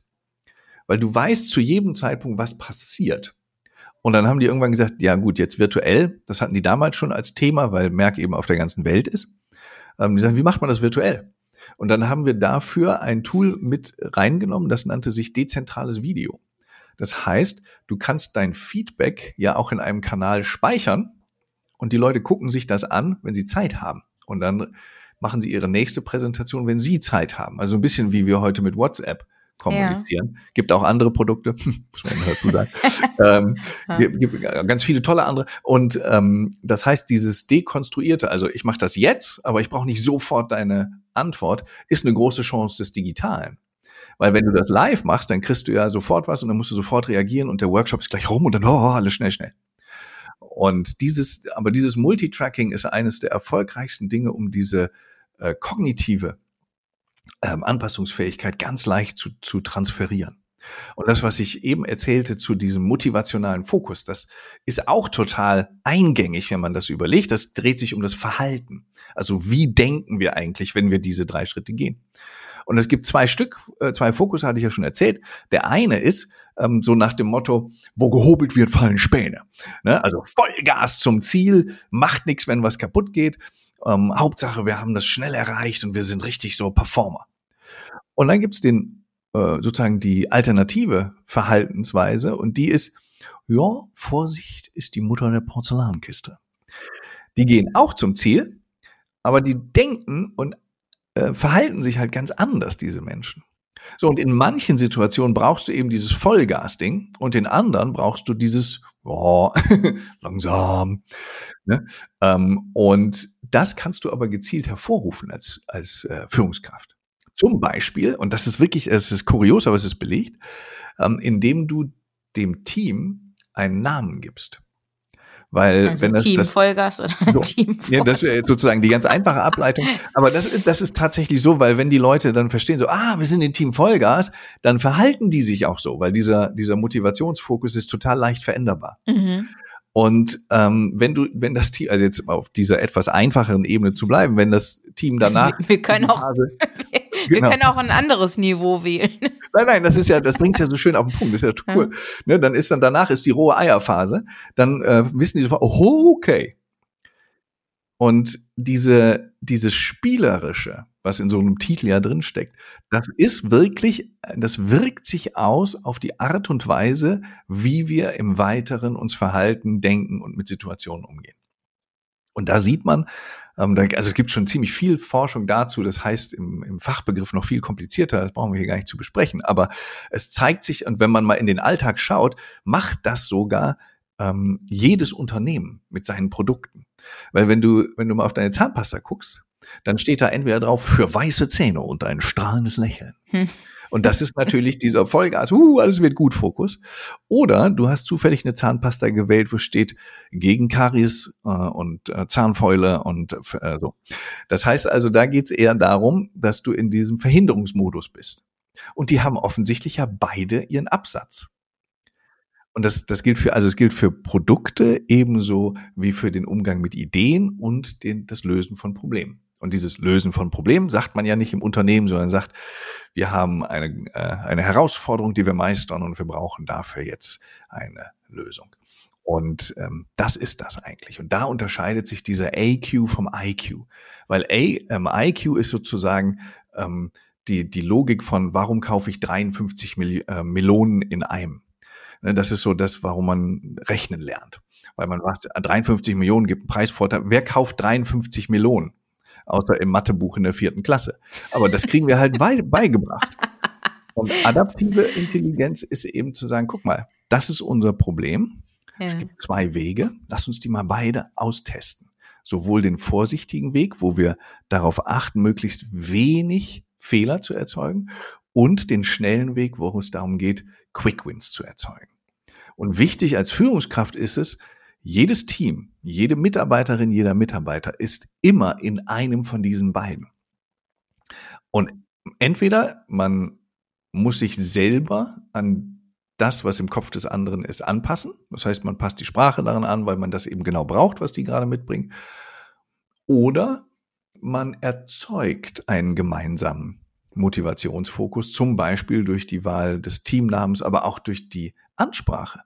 Weil du weißt zu jedem Zeitpunkt, was passiert. Und dann haben die irgendwann gesagt, ja gut, jetzt virtuell, das hatten die damals schon als Thema, weil Merck eben auf der ganzen Welt ist. Ähm, die sagen, wie macht man das virtuell? Und dann haben wir dafür ein Tool mit reingenommen, das nannte sich dezentrales Video. Das heißt, du kannst dein Feedback ja auch in einem Kanal speichern und die Leute gucken sich das an, wenn sie Zeit haben. Und dann machen sie ihre nächste Präsentation, wenn sie Zeit haben. Also ein bisschen wie wir heute mit WhatsApp kommunizieren. Ja. Gibt auch andere Produkte, muss man dazu sagen. ähm, gibt, gibt ganz viele tolle andere. Und ähm, das heißt, dieses Dekonstruierte, also ich mache das jetzt, aber ich brauche nicht sofort deine Antwort, ist eine große Chance des Digitalen. Weil wenn du das live machst, dann kriegst du ja sofort was und dann musst du sofort reagieren und der Workshop ist gleich rum und dann, oh, alles schnell, schnell. Und dieses, aber dieses Multitracking ist eines der erfolgreichsten Dinge, um diese äh, kognitive ähm, Anpassungsfähigkeit ganz leicht zu, zu transferieren. Und das, was ich eben erzählte zu diesem motivationalen Fokus, das ist auch total eingängig, wenn man das überlegt. Das dreht sich um das Verhalten. Also wie denken wir eigentlich, wenn wir diese drei Schritte gehen? Und es gibt zwei Stück, äh, zwei Fokus hatte ich ja schon erzählt. Der eine ist ähm, so nach dem Motto, wo gehobelt wird, fallen Späne. Ne? Also Vollgas zum Ziel, macht nichts, wenn was kaputt geht. Ähm, Hauptsache, wir haben das schnell erreicht und wir sind richtig so Performer. Und dann gibt's den äh, sozusagen die alternative Verhaltensweise und die ist, ja, Vorsicht ist die Mutter der Porzellankiste. Die gehen auch zum Ziel, aber die denken und äh, verhalten sich halt ganz anders, diese Menschen. So, und in manchen Situationen brauchst du eben dieses Vollgas-Ding und in anderen brauchst du dieses oh, langsam. Ne? Ähm, und das kannst du aber gezielt hervorrufen als, als äh, Führungskraft. Zum Beispiel, und das ist wirklich, es ist kurios, aber es ist belegt, ähm, indem du dem Team einen Namen gibst. Weil Also wenn das, Team das Vollgas oder so, Team ja, das Vollgas. wäre sozusagen die ganz einfache Ableitung. Aber das ist, das ist tatsächlich so, weil wenn die Leute dann verstehen, so, ah, wir sind in Team Vollgas, dann verhalten die sich auch so, weil dieser, dieser Motivationsfokus ist total leicht veränderbar. Mhm. Und ähm, wenn du, wenn das Team, also jetzt auf dieser etwas einfacheren Ebene zu bleiben, wenn das Team danach Wir, wir können auch, Phase, wir Genau. können auch ein anderes Niveau wählen. Nein, nein, das ist ja, das bringt's ja so schön auf den Punkt. Das ist ja cool. Ne, dann ist dann danach ist die rohe Eierphase. Dann äh, wissen die sofort, oh, okay. Und diese, dieses Spielerische, was in so einem Titel ja drin steckt, das ist wirklich, das wirkt sich aus auf die Art und Weise, wie wir im Weiteren uns verhalten, denken und mit Situationen umgehen. Und da sieht man, ähm, also es gibt schon ziemlich viel Forschung dazu, das heißt im, im Fachbegriff noch viel komplizierter, das brauchen wir hier gar nicht zu besprechen, aber es zeigt sich, und wenn man mal in den Alltag schaut, macht das sogar ähm, jedes Unternehmen mit seinen Produkten. Weil wenn du, wenn du mal auf deine Zahnpasta guckst, dann steht da entweder drauf für weiße Zähne und ein strahlendes Lächeln. Und das ist natürlich dieser Vollgas, uh, alles wird gut Fokus. Oder du hast zufällig eine Zahnpasta gewählt, wo steht gegen Karies äh, und äh, Zahnfäule und äh, so. Das heißt also, da geht's eher darum, dass du in diesem Verhinderungsmodus bist. Und die haben offensichtlich ja beide ihren Absatz. Und das, das gilt für, also es gilt für Produkte ebenso wie für den Umgang mit Ideen und den, das Lösen von Problemen. Und dieses Lösen von Problemen sagt man ja nicht im Unternehmen, sondern sagt, wir haben eine, äh, eine Herausforderung, die wir meistern und wir brauchen dafür jetzt eine Lösung. Und ähm, das ist das eigentlich. Und da unterscheidet sich dieser AQ vom IQ. Weil A, ähm, IQ ist sozusagen ähm, die, die Logik von, warum kaufe ich 53 Mil äh, Melonen in einem? Ne, Das ist so das, warum man rechnen lernt. Weil man sagt, 53 Millionen gibt einen Preisvorteil. Wer kauft 53 Melonen? Außer im Mathebuch in der vierten Klasse. Aber das kriegen wir halt bei, beigebracht. Und adaptive Intelligenz ist eben zu sagen, guck mal, das ist unser Problem. Ja. Es gibt zwei Wege. Lass uns die mal beide austesten. Sowohl den vorsichtigen Weg, wo wir darauf achten, möglichst wenig Fehler zu erzeugen, und den schnellen Weg, wo es darum geht, Quick Wins zu erzeugen. Und wichtig als Führungskraft ist es, jedes Team, jede Mitarbeiterin, jeder Mitarbeiter ist immer in einem von diesen beiden. Und entweder man muss sich selber an das, was im Kopf des anderen ist, anpassen. Das heißt, man passt die Sprache daran an, weil man das eben genau braucht, was die gerade mitbringen. Oder man erzeugt einen gemeinsamen Motivationsfokus, zum Beispiel durch die Wahl des Teamnamens, aber auch durch die Ansprache.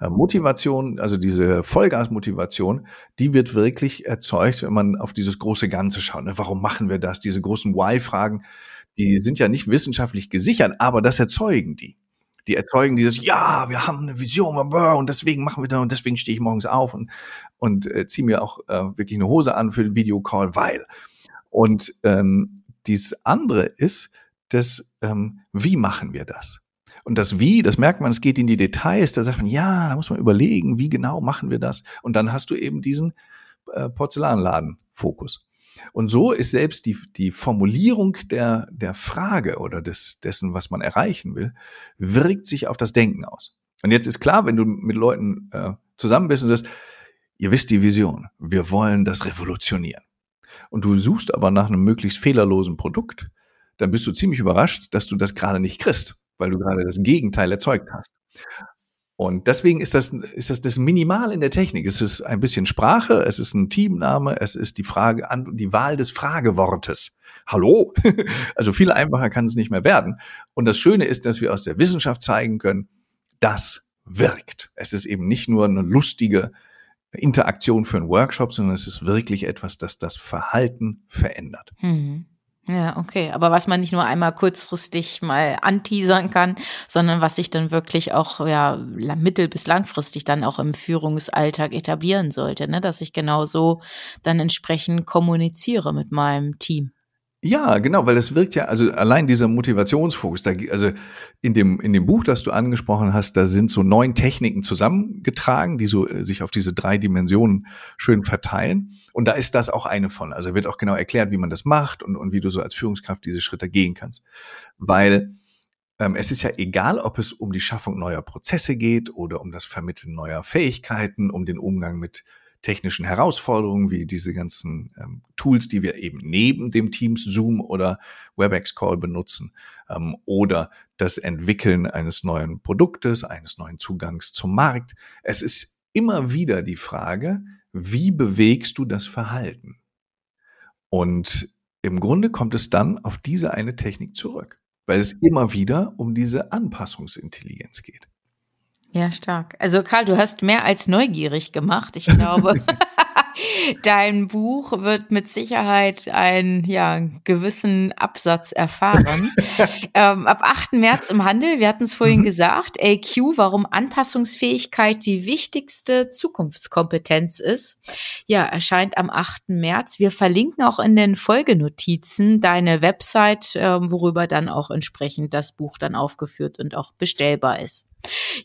Äh, Motivation, also diese Vollgasmotivation, die wird wirklich erzeugt, wenn man auf dieses große Ganze schaut. Ne? Warum machen wir das? Diese großen Why-Fragen, die sind ja nicht wissenschaftlich gesichert, aber das erzeugen die. Die erzeugen dieses, ja, wir haben eine Vision und deswegen machen wir das und deswegen stehe ich morgens auf und, und äh, ziehe mir auch äh, wirklich eine Hose an für den Videocall, weil. Und ähm, dies andere ist, das, ähm, wie machen wir das? Und das Wie, das merkt man, es geht in die Details, da sagt man, ja, da muss man überlegen, wie genau machen wir das? Und dann hast du eben diesen äh, Porzellanladen-Fokus. Und so ist selbst die, die Formulierung der, der Frage oder des, dessen, was man erreichen will, wirkt sich auf das Denken aus. Und jetzt ist klar, wenn du mit Leuten äh, zusammen bist und sagst, ihr wisst die Vision, wir wollen das revolutionieren. Und du suchst aber nach einem möglichst fehlerlosen Produkt, dann bist du ziemlich überrascht, dass du das gerade nicht kriegst, weil du gerade das Gegenteil erzeugt hast. Und deswegen ist das, ist das das Minimal in der Technik. Es ist ein bisschen Sprache, es ist ein Teamname, es ist die Frage, die Wahl des Fragewortes. Hallo? Also viel einfacher kann es nicht mehr werden. Und das Schöne ist, dass wir aus der Wissenschaft zeigen können, das wirkt. Es ist eben nicht nur eine lustige Interaktion für einen Workshop, sondern es ist wirklich etwas, das das Verhalten verändert. Mhm. Ja, okay. Aber was man nicht nur einmal kurzfristig mal anteasern kann, sondern was sich dann wirklich auch ja mittel- bis langfristig dann auch im Führungsalltag etablieren sollte, ne? dass ich genau so dann entsprechend kommuniziere mit meinem Team. Ja, genau, weil das wirkt ja, also allein dieser Motivationsfokus, da, also in dem, in dem Buch, das du angesprochen hast, da sind so neun Techniken zusammengetragen, die so äh, sich auf diese drei Dimensionen schön verteilen. Und da ist das auch eine von. Also wird auch genau erklärt, wie man das macht und, und wie du so als Führungskraft diese Schritte gehen kannst. Weil ähm, es ist ja egal, ob es um die Schaffung neuer Prozesse geht oder um das Vermitteln neuer Fähigkeiten, um den Umgang mit technischen Herausforderungen wie diese ganzen ähm, Tools, die wir eben neben dem Teams Zoom oder WebEx Call benutzen ähm, oder das Entwickeln eines neuen Produktes, eines neuen Zugangs zum Markt. Es ist immer wieder die Frage, wie bewegst du das Verhalten? Und im Grunde kommt es dann auf diese eine Technik zurück, weil es immer wieder um diese Anpassungsintelligenz geht. Ja, stark. Also Karl, du hast mehr als neugierig gemacht. Ich glaube, dein Buch wird mit Sicherheit einen ja, gewissen Absatz erfahren. ähm, ab 8. März im Handel, wir hatten es vorhin mhm. gesagt, AQ, warum Anpassungsfähigkeit die wichtigste Zukunftskompetenz ist. Ja, erscheint am 8. März. Wir verlinken auch in den Folgenotizen deine Website, ähm, worüber dann auch entsprechend das Buch dann aufgeführt und auch bestellbar ist.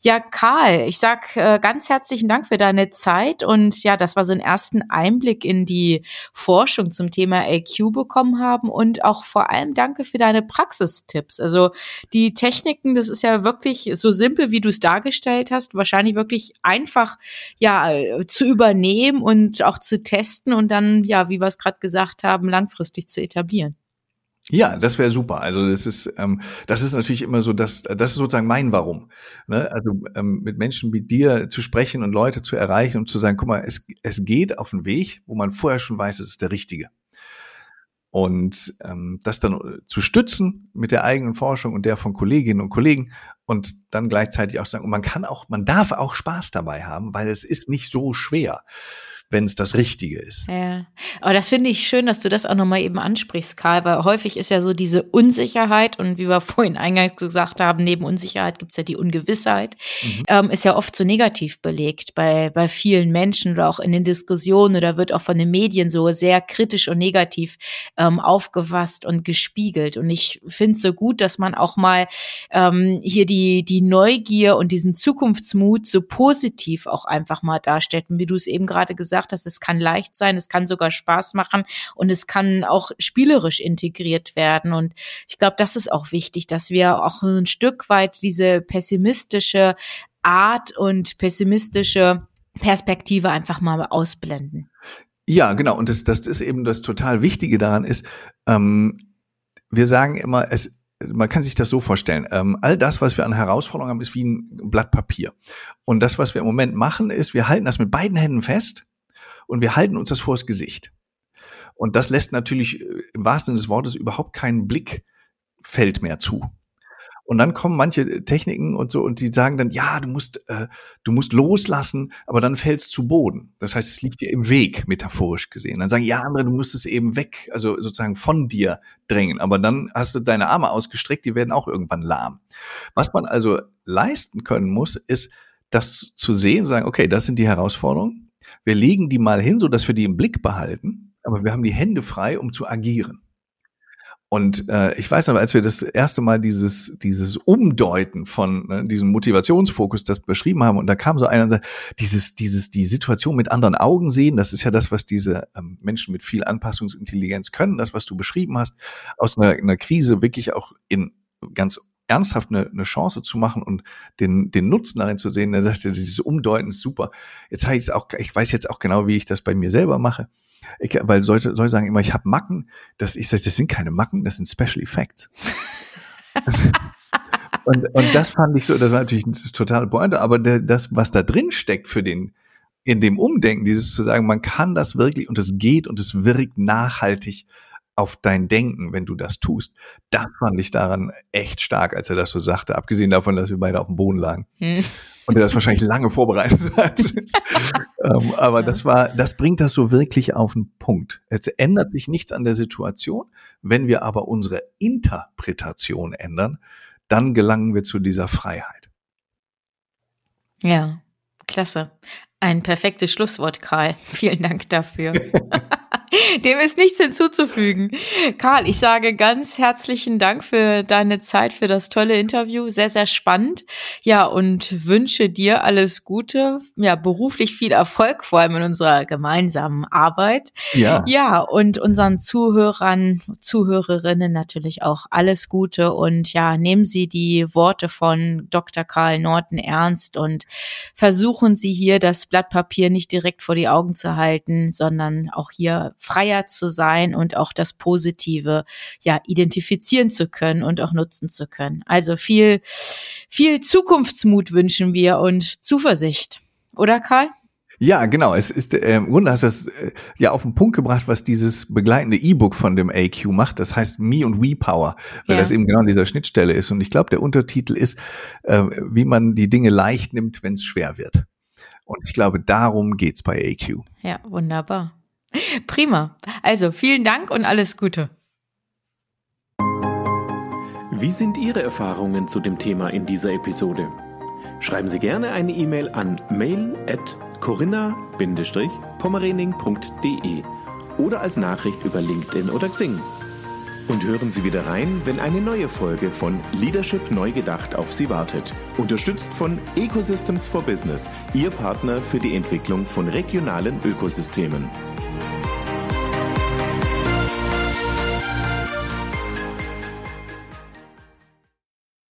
Ja, Karl, ich sag äh, ganz herzlichen Dank für deine Zeit und ja, dass wir so einen ersten Einblick in die Forschung zum Thema AQ bekommen haben und auch vor allem danke für deine Praxistipps. Also die Techniken, das ist ja wirklich so simpel, wie du es dargestellt hast, wahrscheinlich wirklich einfach ja zu übernehmen und auch zu testen und dann ja, wie wir es gerade gesagt haben, langfristig zu etablieren. Ja, das wäre super. Also das ist, ähm, das ist natürlich immer so, dass das ist sozusagen mein Warum. Ne? Also ähm, mit Menschen wie dir zu sprechen und Leute zu erreichen und zu sagen, guck mal, es, es geht auf einen Weg, wo man vorher schon weiß, es ist der richtige. Und ähm, das dann äh, zu stützen mit der eigenen Forschung und der von Kolleginnen und Kollegen und dann gleichzeitig auch sagen, man kann auch, man darf auch Spaß dabei haben, weil es ist nicht so schwer wenn es das Richtige ist. Ja, aber das finde ich schön, dass du das auch nochmal eben ansprichst, Karl, weil häufig ist ja so diese Unsicherheit und wie wir vorhin eingangs gesagt haben, neben Unsicherheit gibt's ja die Ungewissheit, mhm. ähm, ist ja oft so negativ belegt bei, bei vielen Menschen oder auch in den Diskussionen oder wird auch von den Medien so sehr kritisch und negativ ähm, aufgefasst und gespiegelt. Und ich finde es so gut, dass man auch mal ähm, hier die, die Neugier und diesen Zukunftsmut so positiv auch einfach mal darstellt. Und wie du es eben gerade gesagt gesagt hast, es kann leicht sein, es kann sogar Spaß machen und es kann auch spielerisch integriert werden. Und ich glaube, das ist auch wichtig, dass wir auch ein Stück weit diese pessimistische Art und pessimistische Perspektive einfach mal ausblenden. Ja, genau. Und das, das ist eben das total Wichtige daran ist, ähm, wir sagen immer, es, man kann sich das so vorstellen, ähm, all das, was wir an Herausforderungen haben, ist wie ein Blatt Papier. Und das, was wir im Moment machen, ist, wir halten das mit beiden Händen fest und wir halten uns das vors Gesicht. Und das lässt natürlich äh, im wahrsten Sinne des Wortes überhaupt keinen Blickfeld mehr zu. Und dann kommen manche Techniken und so und die sagen dann, ja, du musst, äh, du musst loslassen, aber dann fällst zu Boden. Das heißt, es liegt dir im Weg, metaphorisch gesehen. Dann sagen, ja, andere, du musst es eben weg, also sozusagen von dir drängen. Aber dann hast du deine Arme ausgestreckt, die werden auch irgendwann lahm. Was man also leisten können muss, ist, das zu sehen, sagen, okay, das sind die Herausforderungen wir legen die mal hin, so dass wir die im Blick behalten, aber wir haben die Hände frei, um zu agieren. Und äh, ich weiß aber, als wir das erste Mal dieses, dieses Umdeuten von ne, diesem Motivationsfokus das beschrieben haben, und da kam so einer und sagte, dieses, dieses, die Situation mit anderen Augen sehen, das ist ja das, was diese ähm, Menschen mit viel Anpassungsintelligenz können, das, was du beschrieben hast, aus einer, einer Krise wirklich auch in ganz ernsthaft eine, eine Chance zu machen und den, den Nutzen darin zu sehen, dann sagt er, dieses Umdeuten ist super. Jetzt habe ich es auch, ich weiß jetzt auch genau, wie ich das bei mir selber mache. Ich, weil Leute, Leute sagen immer, ich habe Macken. Das, ich sage, das sind keine Macken, das sind Special Effects. und, und das fand ich so, das war natürlich eine totale Pointe, aber der, das, was da drin steckt für den, in dem Umdenken, dieses zu sagen, man kann das wirklich und es geht und es wirkt nachhaltig auf dein Denken, wenn du das tust. Das fand ich daran echt stark, als er das so sagte, abgesehen davon, dass wir beide auf dem Boden lagen. Hm. Und er das wahrscheinlich lange vorbereitet hat. ähm, aber ja. das war, das bringt das so wirklich auf den Punkt. Es ändert sich nichts an der Situation. Wenn wir aber unsere Interpretation ändern, dann gelangen wir zu dieser Freiheit. Ja, klasse. Ein perfektes Schlusswort, Karl. Vielen Dank dafür. Dem ist nichts hinzuzufügen. Karl, ich sage ganz herzlichen Dank für deine Zeit, für das tolle Interview. Sehr, sehr spannend. Ja, und wünsche dir alles Gute. Ja, beruflich viel Erfolg, vor allem in unserer gemeinsamen Arbeit. Ja. Ja, und unseren Zuhörern, Zuhörerinnen natürlich auch alles Gute. Und ja, nehmen Sie die Worte von Dr. Karl Norton ernst und versuchen Sie hier das Blatt Papier nicht direkt vor die Augen zu halten, sondern auch hier freier zu sein und auch das Positive ja identifizieren zu können und auch nutzen zu können. Also viel, viel Zukunftsmut wünschen wir und Zuversicht. Oder Karl? Ja, genau. Es ist äh, im Grunde hast du das äh, ja auf den Punkt gebracht, was dieses begleitende E-Book von dem AQ macht. Das heißt Me und We Power, weil ja. das eben genau an dieser Schnittstelle ist. Und ich glaube, der Untertitel ist, äh, wie man die Dinge leicht nimmt, wenn es schwer wird. Und ich glaube, darum geht's bei AQ. Ja, wunderbar. Prima. Also vielen Dank und alles Gute. Wie sind Ihre Erfahrungen zu dem Thema in dieser Episode? Schreiben Sie gerne eine E-Mail an mail at corinna-pommerening.de oder als Nachricht über LinkedIn oder Xing. Und hören Sie wieder rein, wenn eine neue Folge von Leadership neu gedacht auf Sie wartet. Unterstützt von Ecosystems for Business, Ihr Partner für die Entwicklung von regionalen Ökosystemen.